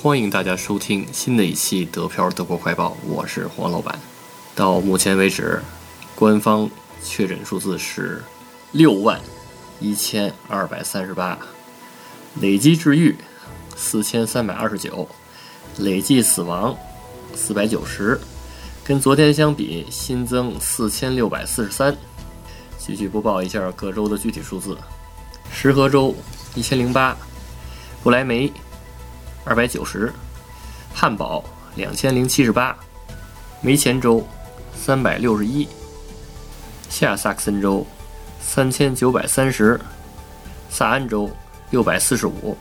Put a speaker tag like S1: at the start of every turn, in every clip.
S1: 欢迎大家收听新的一期德漂德国快报，我是黄老板。到目前为止，官方确诊数字是六万一千二百三十八，累计治愈四千三百二十九，累计死亡四百九十，跟昨天相比新增四千六百四十三。继续播报一下各州的具体数字：石河州一千零八，不来梅二百九十，汉堡两千零七十八，梅前州三百六十一，下萨克森州三千九百三十，萨安州六百四十五，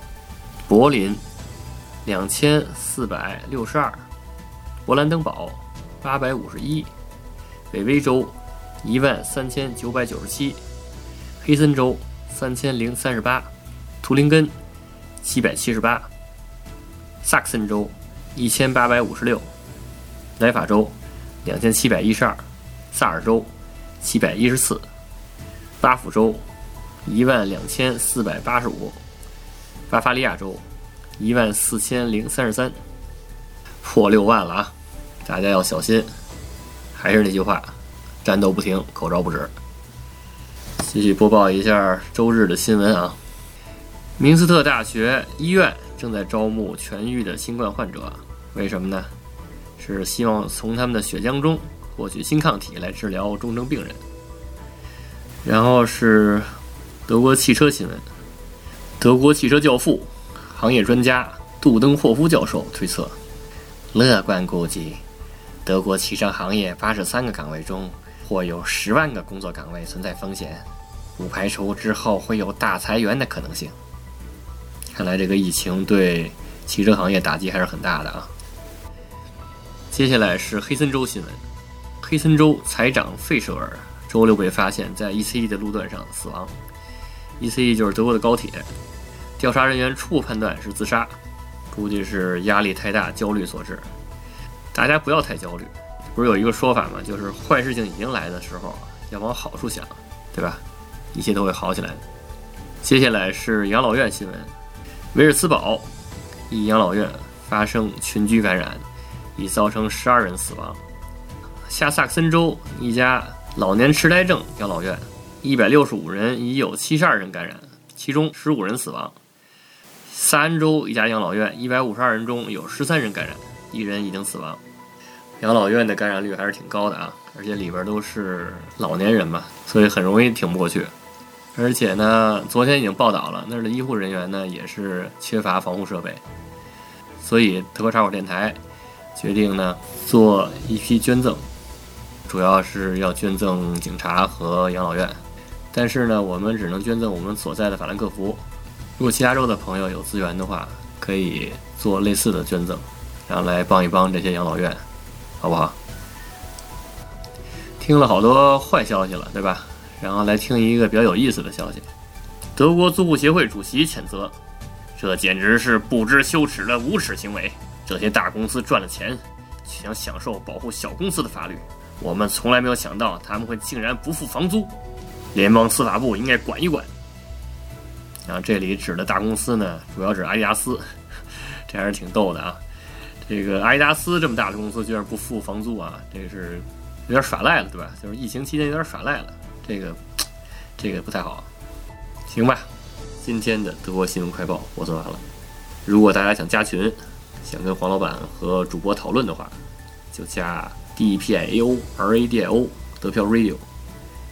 S1: 柏林两千四百六十二，勃兰登堡八百五十一，北威州。一万三千九百九十七，黑森州三千零三十八，图林根七百七十八，萨克森州一千八百五十六，莱法州两千七百一十二，萨尔州七百一十四，巴甫州一万两千四百八十五，巴伐利亚州一万四千零三十三，破六万了啊！大家要小心。还是那句话。战斗不停，口罩不止。继续播报一下周日的新闻啊！明斯特大学医院正在招募痊愈的新冠患者，为什么呢？是希望从他们的血浆中获取新抗体来治疗重症病人。然后是德国汽车新闻，德国汽车教父、行业专家杜登霍夫教授推测，乐观估计，德国汽车行业八十三个岗位中。或有十万个工作岗位存在风险，不排除之后会有大裁员的可能性。看来这个疫情对汽车行业打击还是很大的啊。接下来是黑森州新闻，黑森州财长费舍尔周六被发现在 ECE 的路段上死亡，ECE 就是德国的高铁。调查人员初步判断是自杀，估计是压力太大、焦虑所致。大家不要太焦虑。不是有一个说法吗？就是坏事情已经来的时候，要往好处想，对吧？一切都会好起来的。接下来是养老院新闻：维尔茨堡一养老院发生群居感染，已造成十二人死亡。下萨克森州一家老年痴呆症养老院，一百六十五人已有七十二人感染，其中十五人死亡。萨安州一家养老院一百五十二人中有十三人感染，一人已经死亡。养老院的感染率还是挺高的啊，而且里边都是老年人嘛，所以很容易挺不过去。而且呢，昨天已经报道了，那儿的医护人员呢也是缺乏防护设备，所以德国茶馆电台决定呢做一批捐赠，主要是要捐赠警察和养老院。但是呢，我们只能捐赠我们所在的法兰克福。如果其他州的朋友有资源的话，可以做类似的捐赠，然后来帮一帮这些养老院。好不好？听了好多坏消息了，对吧？然后来听一个比较有意思的消息：德国租户协会主席谴责，这简直是不知羞耻的无耻行为。这些大公司赚了钱，想享受保护小公司的法律。我们从来没有想到他们会竟然不付房租。联邦司法部应该管一管。然后这里指的大公司呢，主要指阿迪达斯，这还是挺逗的啊。这个阿迪达斯这么大的公司居然不付房租啊，这是有点耍赖了，对吧？就是疫情期间有点耍赖了，这个 这个不太好。行吧，今天的德国新闻快报我做完了。如果大家想加群，想跟黄老板和主播讨论的话，就加 D P I A O R A D I O 德票 Radio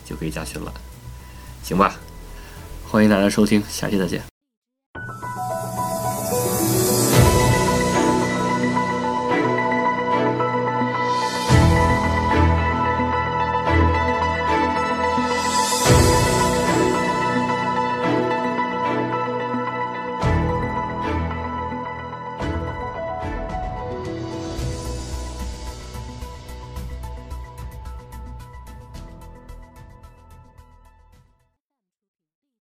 S1: 就可以加群了。行吧，欢迎大家收听，下期再见。